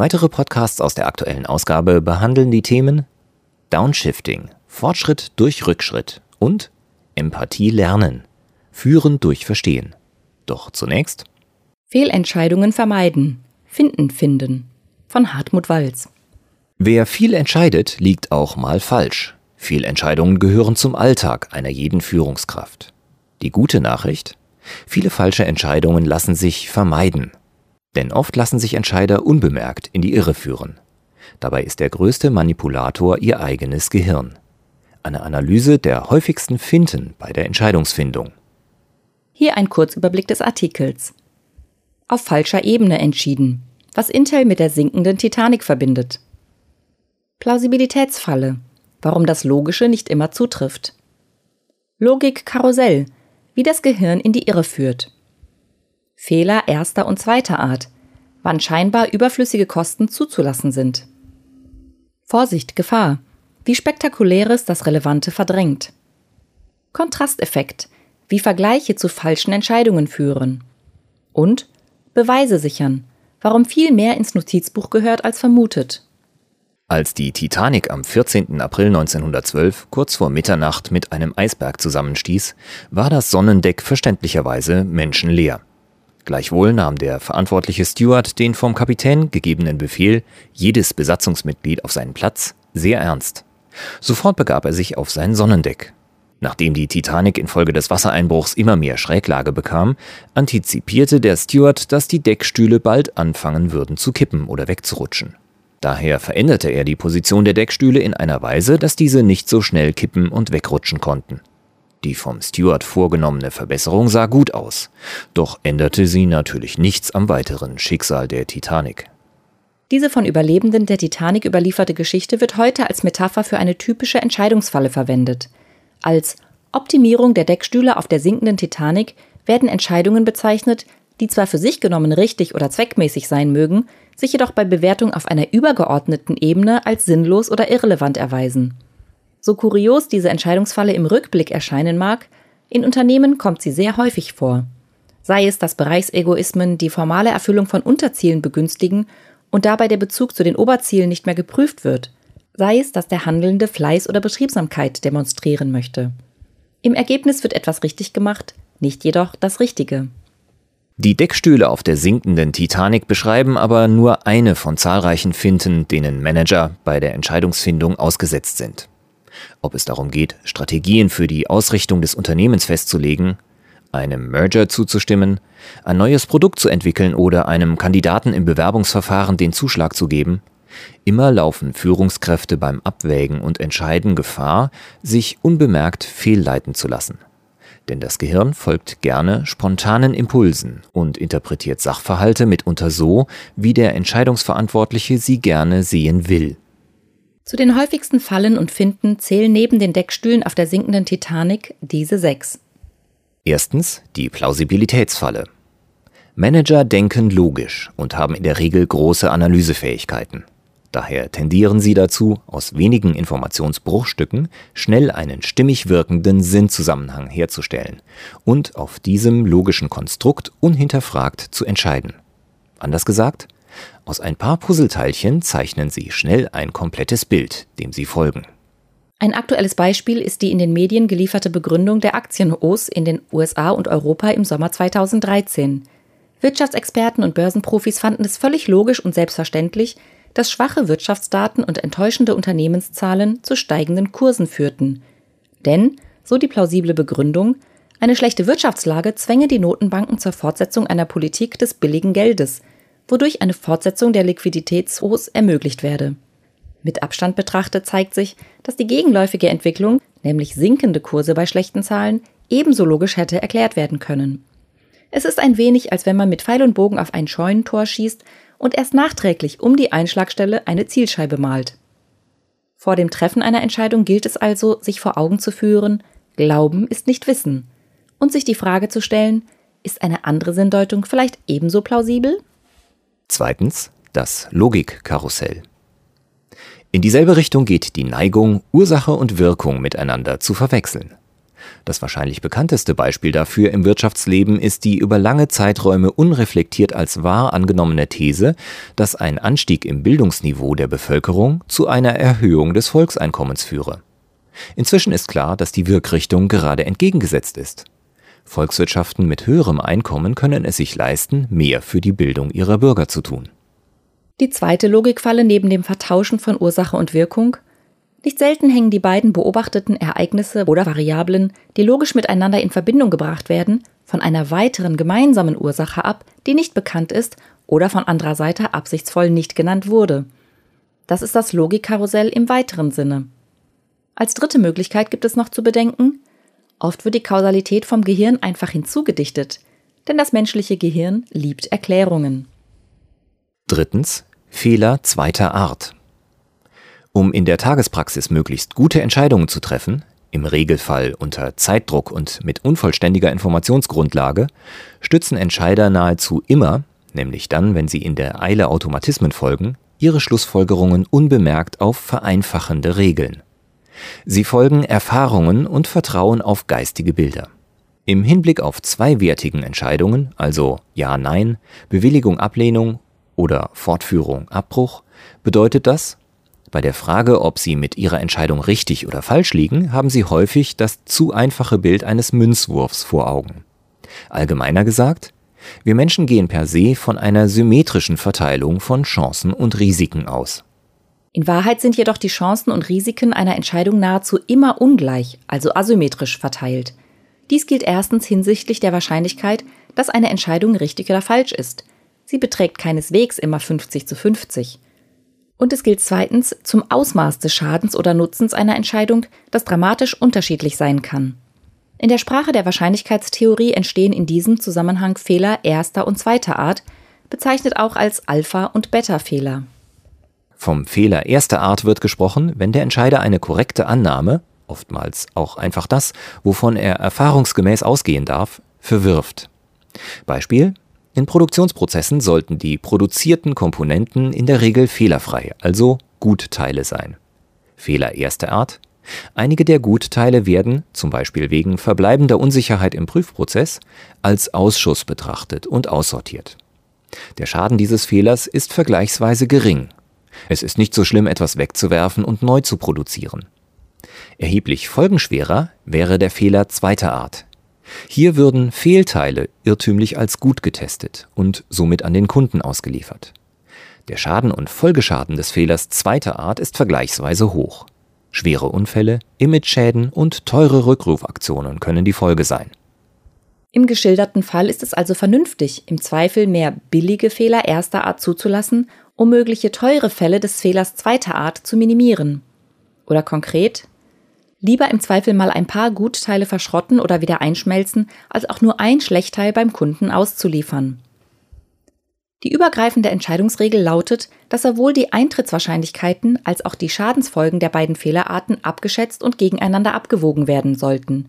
Weitere Podcasts aus der aktuellen Ausgabe behandeln die Themen Downshifting, Fortschritt durch Rückschritt und Empathie lernen, Führen durch Verstehen. Doch zunächst Fehlentscheidungen vermeiden, Finden finden von Hartmut Walz. Wer viel entscheidet, liegt auch mal falsch. Fehlentscheidungen gehören zum Alltag einer jeden Führungskraft. Die gute Nachricht? Viele falsche Entscheidungen lassen sich vermeiden. Denn oft lassen sich Entscheider unbemerkt in die Irre führen. Dabei ist der größte Manipulator ihr eigenes Gehirn. Eine Analyse der häufigsten Finten bei der Entscheidungsfindung. Hier ein Kurzüberblick des Artikels auf falscher Ebene entschieden, was Intel mit der sinkenden Titanic verbindet. Plausibilitätsfalle, warum das Logische nicht immer zutrifft. Logik-Karussell, wie das Gehirn in die Irre führt. Fehler erster und zweiter Art, wann scheinbar überflüssige Kosten zuzulassen sind. Vorsicht, Gefahr, wie spektakuläres das Relevante verdrängt. Kontrasteffekt, wie Vergleiche zu falschen Entscheidungen führen. Und Beweise sichern, warum viel mehr ins Notizbuch gehört als vermutet. Als die Titanic am 14. April 1912 kurz vor Mitternacht mit einem Eisberg zusammenstieß, war das Sonnendeck verständlicherweise menschenleer. Gleichwohl nahm der verantwortliche Steward den vom Kapitän gegebenen Befehl, jedes Besatzungsmitglied auf seinen Platz, sehr ernst. Sofort begab er sich auf sein Sonnendeck. Nachdem die Titanic infolge des Wassereinbruchs immer mehr Schräglage bekam, antizipierte der Steward, dass die Deckstühle bald anfangen würden zu kippen oder wegzurutschen. Daher veränderte er die Position der Deckstühle in einer Weise, dass diese nicht so schnell kippen und wegrutschen konnten. Die vom Steward vorgenommene Verbesserung sah gut aus, doch änderte sie natürlich nichts am weiteren Schicksal der Titanic. Diese von Überlebenden der Titanic überlieferte Geschichte wird heute als Metapher für eine typische Entscheidungsfalle verwendet – als Optimierung der Deckstühle auf der sinkenden Titanic werden Entscheidungen bezeichnet, die zwar für sich genommen richtig oder zweckmäßig sein mögen, sich jedoch bei Bewertung auf einer übergeordneten Ebene als sinnlos oder irrelevant erweisen. So kurios diese Entscheidungsfalle im Rückblick erscheinen mag, in Unternehmen kommt sie sehr häufig vor. Sei es, dass Bereichsegoismen die formale Erfüllung von Unterzielen begünstigen und dabei der Bezug zu den Oberzielen nicht mehr geprüft wird, sei es, dass der Handelnde Fleiß oder Betriebsamkeit demonstrieren möchte. Im Ergebnis wird etwas richtig gemacht, nicht jedoch das Richtige. Die Deckstühle auf der sinkenden Titanic beschreiben aber nur eine von zahlreichen Finten, denen Manager bei der Entscheidungsfindung ausgesetzt sind. Ob es darum geht, Strategien für die Ausrichtung des Unternehmens festzulegen, einem Merger zuzustimmen, ein neues Produkt zu entwickeln oder einem Kandidaten im Bewerbungsverfahren den Zuschlag zu geben, Immer laufen Führungskräfte beim Abwägen und Entscheiden Gefahr, sich unbemerkt fehlleiten zu lassen. Denn das Gehirn folgt gerne spontanen Impulsen und interpretiert Sachverhalte mitunter so, wie der Entscheidungsverantwortliche sie gerne sehen will. Zu den häufigsten Fallen und Finden zählen neben den Deckstühlen auf der sinkenden Titanic diese sechs. Erstens die Plausibilitätsfalle. Manager denken logisch und haben in der Regel große Analysefähigkeiten. Daher tendieren sie dazu, aus wenigen Informationsbruchstücken schnell einen stimmig wirkenden Sinnzusammenhang herzustellen und auf diesem logischen Konstrukt unhinterfragt zu entscheiden. Anders gesagt, aus ein paar Puzzleteilchen zeichnen sie schnell ein komplettes Bild, dem sie folgen. Ein aktuelles Beispiel ist die in den Medien gelieferte Begründung der Aktienhochs in den USA und Europa im Sommer 2013. Wirtschaftsexperten und Börsenprofis fanden es völlig logisch und selbstverständlich, dass schwache Wirtschaftsdaten und enttäuschende Unternehmenszahlen zu steigenden Kursen führten. Denn, so die plausible Begründung, eine schlechte Wirtschaftslage zwänge die Notenbanken zur Fortsetzung einer Politik des billigen Geldes, wodurch eine Fortsetzung der Liquiditätshochs ermöglicht werde. Mit Abstand betrachtet zeigt sich, dass die gegenläufige Entwicklung, nämlich sinkende Kurse bei schlechten Zahlen, ebenso logisch hätte erklärt werden können. Es ist ein wenig, als wenn man mit Pfeil und Bogen auf ein Scheunentor schießt und erst nachträglich um die Einschlagstelle eine Zielscheibe malt. Vor dem Treffen einer Entscheidung gilt es also, sich vor Augen zu führen, Glauben ist nicht Wissen, und sich die Frage zu stellen, ist eine andere Sinndeutung vielleicht ebenso plausibel? Zweitens das Logikkarussell. In dieselbe Richtung geht die Neigung, Ursache und Wirkung miteinander zu verwechseln. Das wahrscheinlich bekannteste Beispiel dafür im Wirtschaftsleben ist die über lange Zeiträume unreflektiert als wahr angenommene These, dass ein Anstieg im Bildungsniveau der Bevölkerung zu einer Erhöhung des Volkseinkommens führe. Inzwischen ist klar, dass die Wirkrichtung gerade entgegengesetzt ist. Volkswirtschaften mit höherem Einkommen können es sich leisten, mehr für die Bildung ihrer Bürger zu tun. Die zweite Logikfalle neben dem Vertauschen von Ursache und Wirkung nicht selten hängen die beiden beobachteten Ereignisse oder Variablen, die logisch miteinander in Verbindung gebracht werden, von einer weiteren gemeinsamen Ursache ab, die nicht bekannt ist oder von anderer Seite absichtsvoll nicht genannt wurde. Das ist das Logikkarussell im weiteren Sinne. Als dritte Möglichkeit gibt es noch zu bedenken, oft wird die Kausalität vom Gehirn einfach hinzugedichtet, denn das menschliche Gehirn liebt Erklärungen. Drittens Fehler zweiter Art. Um in der Tagespraxis möglichst gute Entscheidungen zu treffen, im Regelfall unter Zeitdruck und mit unvollständiger Informationsgrundlage, stützen Entscheider nahezu immer, nämlich dann, wenn sie in der Eile Automatismen folgen, ihre Schlussfolgerungen unbemerkt auf vereinfachende Regeln. Sie folgen Erfahrungen und vertrauen auf geistige Bilder. Im Hinblick auf zweiwertigen Entscheidungen, also Ja, Nein, Bewilligung, Ablehnung oder Fortführung, Abbruch, bedeutet das, bei der Frage, ob Sie mit Ihrer Entscheidung richtig oder falsch liegen, haben Sie häufig das zu einfache Bild eines Münzwurfs vor Augen. Allgemeiner gesagt, wir Menschen gehen per se von einer symmetrischen Verteilung von Chancen und Risiken aus. In Wahrheit sind jedoch die Chancen und Risiken einer Entscheidung nahezu immer ungleich, also asymmetrisch verteilt. Dies gilt erstens hinsichtlich der Wahrscheinlichkeit, dass eine Entscheidung richtig oder falsch ist. Sie beträgt keineswegs immer 50 zu 50. Und es gilt zweitens zum Ausmaß des Schadens oder Nutzens einer Entscheidung, das dramatisch unterschiedlich sein kann. In der Sprache der Wahrscheinlichkeitstheorie entstehen in diesem Zusammenhang Fehler erster und zweiter Art, bezeichnet auch als Alpha- und Beta-Fehler. Vom Fehler erster Art wird gesprochen, wenn der Entscheider eine korrekte Annahme, oftmals auch einfach das, wovon er erfahrungsgemäß ausgehen darf, verwirft. Beispiel in Produktionsprozessen sollten die produzierten Komponenten in der Regel fehlerfrei, also Gutteile sein. Fehler erster Art. Einige der Gutteile werden, zum Beispiel wegen verbleibender Unsicherheit im Prüfprozess, als Ausschuss betrachtet und aussortiert. Der Schaden dieses Fehlers ist vergleichsweise gering. Es ist nicht so schlimm, etwas wegzuwerfen und neu zu produzieren. Erheblich folgenschwerer wäre der Fehler zweiter Art, hier würden Fehlteile irrtümlich als gut getestet und somit an den Kunden ausgeliefert. Der Schaden und Folgeschaden des Fehlers zweiter Art ist vergleichsweise hoch. Schwere Unfälle, Imageschäden und teure Rückrufaktionen können die Folge sein. Im geschilderten Fall ist es also vernünftig, im Zweifel mehr billige Fehler erster Art zuzulassen, um mögliche teure Fälle des Fehlers zweiter Art zu minimieren. Oder konkret, Lieber im Zweifel mal ein paar Gutteile verschrotten oder wieder einschmelzen, als auch nur ein Schlechtteil beim Kunden auszuliefern. Die übergreifende Entscheidungsregel lautet, dass sowohl die Eintrittswahrscheinlichkeiten als auch die Schadensfolgen der beiden Fehlerarten abgeschätzt und gegeneinander abgewogen werden sollten.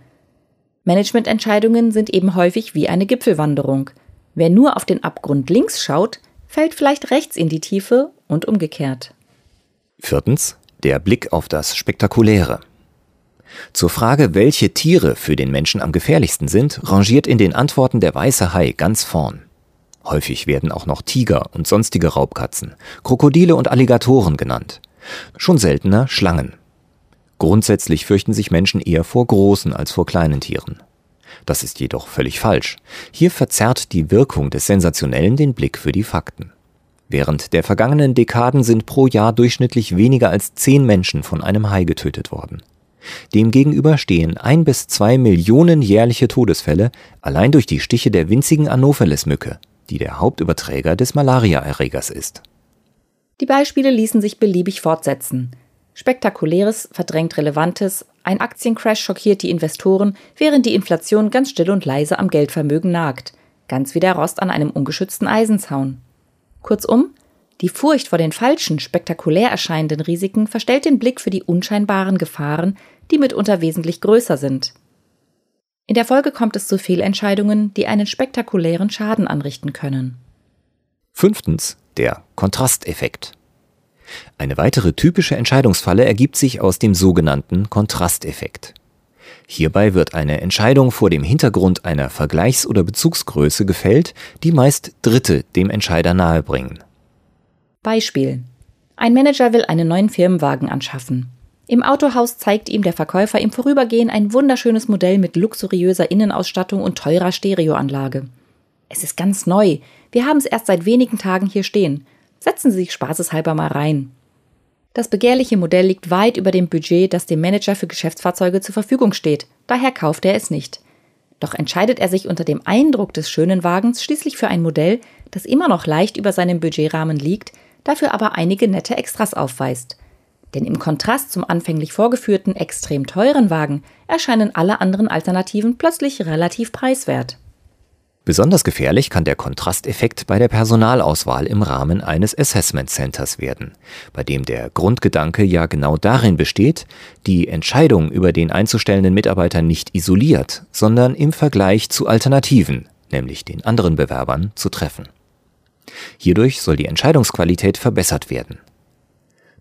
Managemententscheidungen sind eben häufig wie eine Gipfelwanderung. Wer nur auf den Abgrund links schaut, fällt vielleicht rechts in die Tiefe und umgekehrt. Viertens. Der Blick auf das Spektakuläre. Zur Frage, welche Tiere für den Menschen am gefährlichsten sind, rangiert in den Antworten der weiße Hai ganz vorn. Häufig werden auch noch Tiger und sonstige Raubkatzen, Krokodile und Alligatoren genannt. Schon seltener Schlangen. Grundsätzlich fürchten sich Menschen eher vor großen als vor kleinen Tieren. Das ist jedoch völlig falsch. Hier verzerrt die Wirkung des Sensationellen den Blick für die Fakten. Während der vergangenen Dekaden sind pro Jahr durchschnittlich weniger als zehn Menschen von einem Hai getötet worden. Demgegenüber stehen ein bis zwei Millionen jährliche Todesfälle allein durch die Stiche der winzigen Anopheles-Mücke, die der Hauptüberträger des Malariaerregers ist. Die Beispiele ließen sich beliebig fortsetzen. Spektakuläres verdrängt Relevantes, ein Aktiencrash schockiert die Investoren, während die Inflation ganz still und leise am Geldvermögen nagt, ganz wie der Rost an einem ungeschützten Eisenzaun. Kurzum, Die Furcht vor den falschen, spektakulär erscheinenden Risiken verstellt den Blick für die unscheinbaren Gefahren, die mitunter wesentlich größer sind. In der Folge kommt es zu Fehlentscheidungen, die einen spektakulären Schaden anrichten können. Fünftens der Kontrasteffekt. Eine weitere typische Entscheidungsfalle ergibt sich aus dem sogenannten Kontrasteffekt. Hierbei wird eine Entscheidung vor dem Hintergrund einer Vergleichs- oder Bezugsgröße gefällt, die meist Dritte dem Entscheider nahebringen. Beispiel. Ein Manager will einen neuen Firmenwagen anschaffen. Im Autohaus zeigt ihm der Verkäufer im Vorübergehen ein wunderschönes Modell mit luxuriöser Innenausstattung und teurer Stereoanlage. Es ist ganz neu. Wir haben es erst seit wenigen Tagen hier stehen. Setzen Sie sich spaßeshalber mal rein. Das begehrliche Modell liegt weit über dem Budget, das dem Manager für Geschäftsfahrzeuge zur Verfügung steht. Daher kauft er es nicht. Doch entscheidet er sich unter dem Eindruck des schönen Wagens schließlich für ein Modell, das immer noch leicht über seinem Budgetrahmen liegt, dafür aber einige nette Extras aufweist. Denn im Kontrast zum anfänglich vorgeführten extrem teuren Wagen erscheinen alle anderen Alternativen plötzlich relativ preiswert. Besonders gefährlich kann der Kontrasteffekt bei der Personalauswahl im Rahmen eines Assessment Centers werden, bei dem der Grundgedanke ja genau darin besteht, die Entscheidung über den einzustellenden Mitarbeiter nicht isoliert, sondern im Vergleich zu Alternativen, nämlich den anderen Bewerbern, zu treffen. Hierdurch soll die Entscheidungsqualität verbessert werden.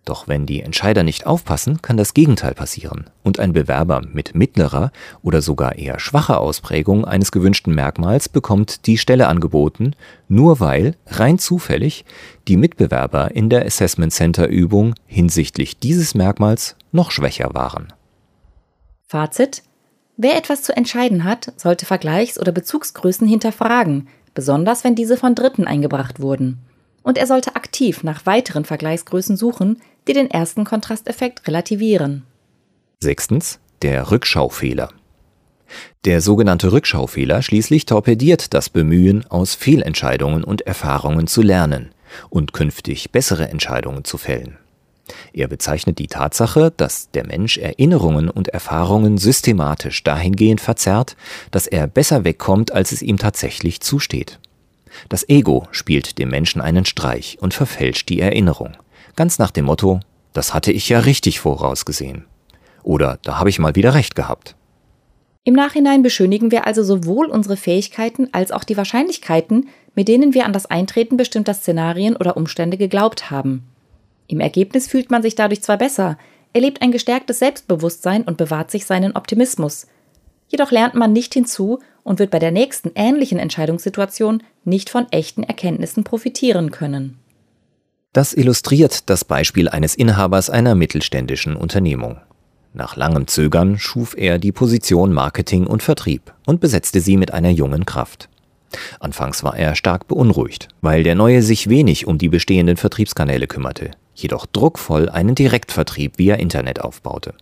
Doch wenn die Entscheider nicht aufpassen, kann das Gegenteil passieren und ein Bewerber mit mittlerer oder sogar eher schwacher Ausprägung eines gewünschten Merkmals bekommt die Stelle angeboten, nur weil, rein zufällig, die Mitbewerber in der Assessment Center Übung hinsichtlich dieses Merkmals noch schwächer waren. Fazit Wer etwas zu entscheiden hat, sollte Vergleichs- oder Bezugsgrößen hinterfragen, besonders wenn diese von Dritten eingebracht wurden. Und er sollte aktiv nach weiteren Vergleichsgrößen suchen, die den ersten Kontrasteffekt relativieren. Sechstens. Der Rückschaufehler. Der sogenannte Rückschaufehler schließlich torpediert das Bemühen, aus Fehlentscheidungen und Erfahrungen zu lernen und künftig bessere Entscheidungen zu fällen. Er bezeichnet die Tatsache, dass der Mensch Erinnerungen und Erfahrungen systematisch dahingehend verzerrt, dass er besser wegkommt, als es ihm tatsächlich zusteht. Das Ego spielt dem Menschen einen Streich und verfälscht die Erinnerung, ganz nach dem Motto, das hatte ich ja richtig vorausgesehen. Oder da habe ich mal wieder recht gehabt. Im Nachhinein beschönigen wir also sowohl unsere Fähigkeiten als auch die Wahrscheinlichkeiten, mit denen wir an das Eintreten bestimmter Szenarien oder Umstände geglaubt haben. Im Ergebnis fühlt man sich dadurch zwar besser, erlebt ein gestärktes Selbstbewusstsein und bewahrt sich seinen Optimismus. Jedoch lernt man nicht hinzu und wird bei der nächsten ähnlichen Entscheidungssituation nicht von echten Erkenntnissen profitieren können. Das illustriert das Beispiel eines Inhabers einer mittelständischen Unternehmung. Nach langem Zögern schuf er die Position Marketing und Vertrieb und besetzte sie mit einer jungen Kraft. Anfangs war er stark beunruhigt, weil der Neue sich wenig um die bestehenden Vertriebskanäle kümmerte, jedoch druckvoll einen Direktvertrieb via Internet aufbaute.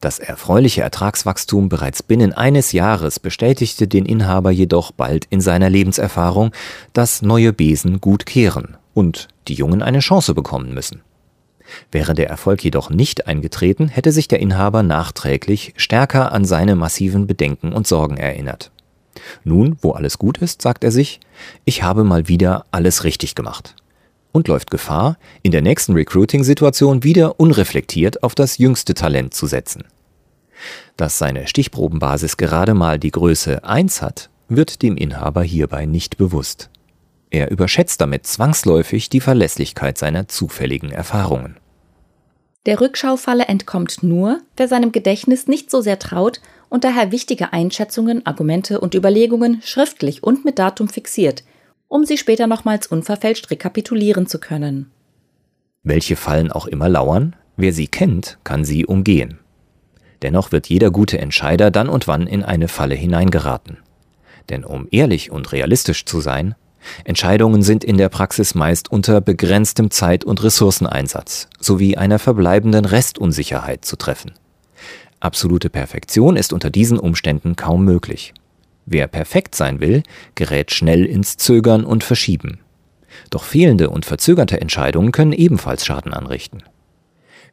Das erfreuliche Ertragswachstum bereits binnen eines Jahres bestätigte den Inhaber jedoch bald in seiner Lebenserfahrung, dass neue Besen gut kehren und die Jungen eine Chance bekommen müssen. Wäre der Erfolg jedoch nicht eingetreten, hätte sich der Inhaber nachträglich stärker an seine massiven Bedenken und Sorgen erinnert. Nun, wo alles gut ist, sagt er sich, ich habe mal wieder alles richtig gemacht und läuft Gefahr, in der nächsten Recruiting-Situation wieder unreflektiert auf das jüngste Talent zu setzen. Dass seine Stichprobenbasis gerade mal die Größe 1 hat, wird dem Inhaber hierbei nicht bewusst. Er überschätzt damit zwangsläufig die Verlässlichkeit seiner zufälligen Erfahrungen. Der Rückschaufalle entkommt nur, wer seinem Gedächtnis nicht so sehr traut und daher wichtige Einschätzungen, Argumente und Überlegungen schriftlich und mit Datum fixiert, um sie später nochmals unverfälscht rekapitulieren zu können. Welche Fallen auch immer lauern, wer sie kennt, kann sie umgehen. Dennoch wird jeder gute Entscheider dann und wann in eine Falle hineingeraten. Denn um ehrlich und realistisch zu sein, Entscheidungen sind in der Praxis meist unter begrenztem Zeit- und Ressourceneinsatz sowie einer verbleibenden Restunsicherheit zu treffen. Absolute Perfektion ist unter diesen Umständen kaum möglich. Wer perfekt sein will, gerät schnell ins Zögern und Verschieben. Doch fehlende und verzögerte Entscheidungen können ebenfalls Schaden anrichten.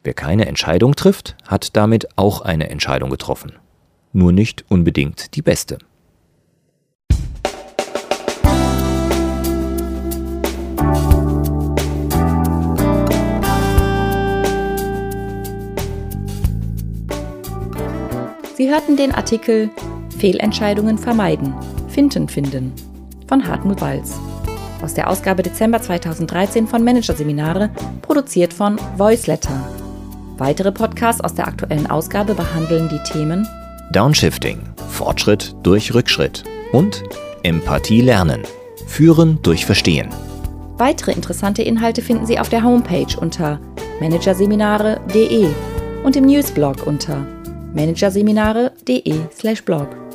Wer keine Entscheidung trifft, hat damit auch eine Entscheidung getroffen. Nur nicht unbedingt die beste. Sie hörten den Artikel Fehlentscheidungen vermeiden, Finden finden von Hartmut Walz aus der Ausgabe Dezember 2013 von Managerseminare, produziert von Voiceletter. Weitere Podcasts aus der aktuellen Ausgabe behandeln die Themen Downshifting, Fortschritt durch Rückschritt und Empathie lernen, Führen durch Verstehen. Weitere interessante Inhalte finden Sie auf der Homepage unter managerseminare.de und im Newsblog unter managerseminare.de/blog.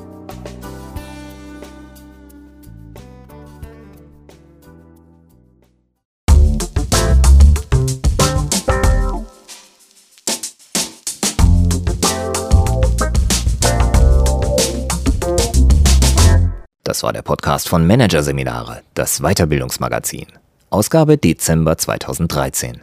Das war der Podcast von Managerseminare, das Weiterbildungsmagazin. Ausgabe Dezember 2013.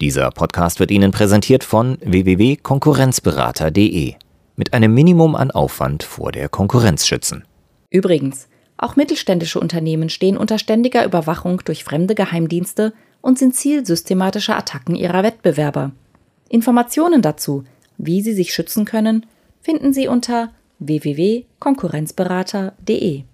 Dieser Podcast wird Ihnen präsentiert von www.konkurrenzberater.de mit einem Minimum an Aufwand vor der Konkurrenz schützen. Übrigens, auch mittelständische Unternehmen stehen unter ständiger Überwachung durch fremde Geheimdienste und sind Ziel systematischer Attacken ihrer Wettbewerber. Informationen dazu, wie sie sich schützen können, finden Sie unter www.konkurrenzberater.de.